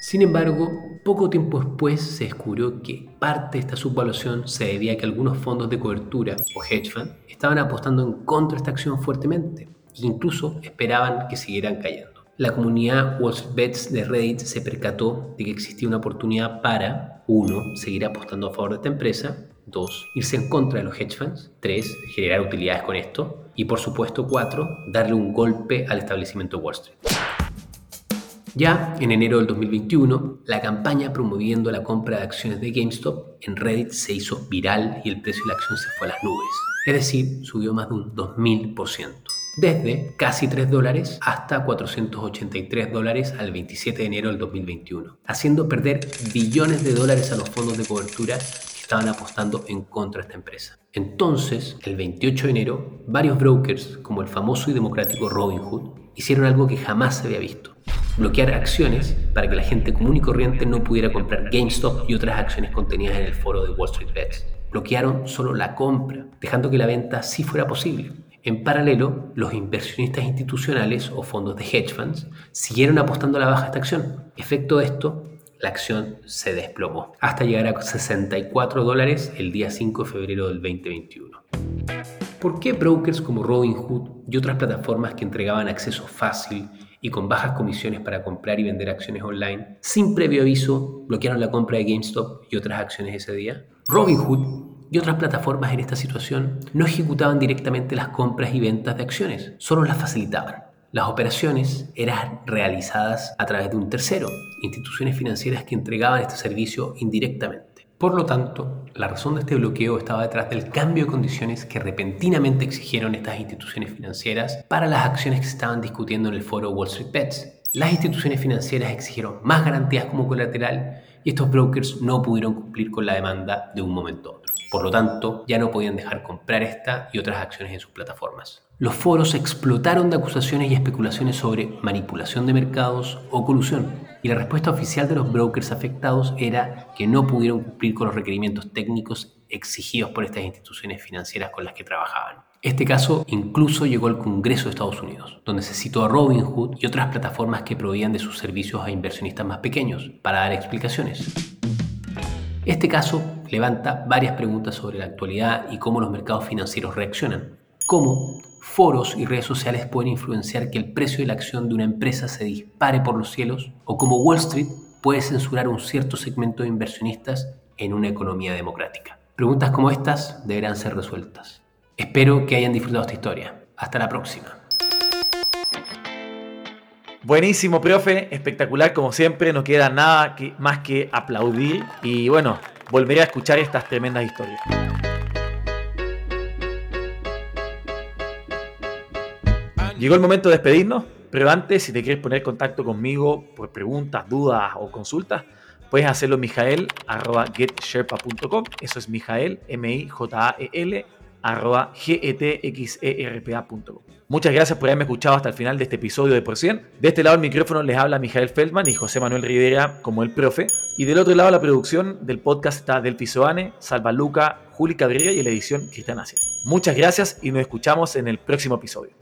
Sin embargo, poco tiempo después se descubrió que parte de esta subvaluación se debía a que algunos fondos de cobertura o hedge fund estaban apostando en contra de esta acción fuertemente e incluso esperaban que siguieran cayendo. La comunidad Wall Bets de Reddit se percató de que existía una oportunidad para 1. seguir apostando a favor de esta empresa, 2. irse en contra de los hedge funds, 3. generar utilidades con esto y por supuesto 4. darle un golpe al establecimiento Wall Street. Ya en enero del 2021, la campaña promoviendo la compra de acciones de GameStop en Reddit se hizo viral y el precio de la acción se fue a las nubes. Es decir, subió más de un 2000% desde casi 3 dólares hasta 483 dólares al 27 de enero del 2021, haciendo perder billones de dólares a los fondos de cobertura que estaban apostando en contra de esta empresa. Entonces, el 28 de enero, varios brokers, como el famoso y democrático Robinhood, hicieron algo que jamás se había visto. Bloquear acciones para que la gente común y corriente no pudiera comprar GameStop y otras acciones contenidas en el foro de Wall Street Bets. Bloquearon solo la compra, dejando que la venta sí fuera posible. En paralelo, los inversionistas institucionales o fondos de hedge funds siguieron apostando a la baja esta acción. Efecto de esto, la acción se desplomó hasta llegar a 64 dólares el día 5 de febrero del 2021. ¿Por qué brokers como Robinhood y otras plataformas que entregaban acceso fácil y con bajas comisiones para comprar y vender acciones online, sin previo aviso, bloquearon la compra de GameStop y otras acciones ese día? Robinhood y otras plataformas en esta situación no ejecutaban directamente las compras y ventas de acciones, solo las facilitaban. Las operaciones eran realizadas a través de un tercero, instituciones financieras que entregaban este servicio indirectamente. Por lo tanto, la razón de este bloqueo estaba detrás del cambio de condiciones que repentinamente exigieron estas instituciones financieras para las acciones que se estaban discutiendo en el foro Wall Street Bets. Las instituciones financieras exigieron más garantías como colateral y estos brokers no pudieron cumplir con la demanda de un momento. Por lo tanto, ya no podían dejar comprar esta y otras acciones en sus plataformas. Los foros explotaron de acusaciones y especulaciones sobre manipulación de mercados o colusión, y la respuesta oficial de los brokers afectados era que no pudieron cumplir con los requerimientos técnicos exigidos por estas instituciones financieras con las que trabajaban. Este caso incluso llegó al Congreso de Estados Unidos, donde se citó a Robinhood y otras plataformas que proveían de sus servicios a inversionistas más pequeños para dar explicaciones. Este caso levanta varias preguntas sobre la actualidad y cómo los mercados financieros reaccionan. Cómo foros y redes sociales pueden influenciar que el precio de la acción de una empresa se dispare por los cielos o cómo Wall Street puede censurar un cierto segmento de inversionistas en una economía democrática. Preguntas como estas deberán ser resueltas. Espero que hayan disfrutado esta historia. Hasta la próxima. Buenísimo, profe, espectacular como siempre, no queda nada más que aplaudir y bueno, volveré a escuchar estas tremendas historias. Llegó el momento de despedirnos, pero antes, si te quieres poner en contacto conmigo por preguntas, dudas o consultas, puedes hacerlo en mijael.getsherpa.com. Eso es Mijael, M-I-J-A-E-L, arroba getxerpa.com. Muchas gracias por haberme escuchado hasta el final de este episodio de Por Cien. De este lado el micrófono les habla Mijael Feldman y José Manuel Rivera como el profe. Y del otro lado la producción del podcast está Delphi Soane, Salva Luca, Juli Cabrera y la edición Cristian Asia. Muchas gracias y nos escuchamos en el próximo episodio.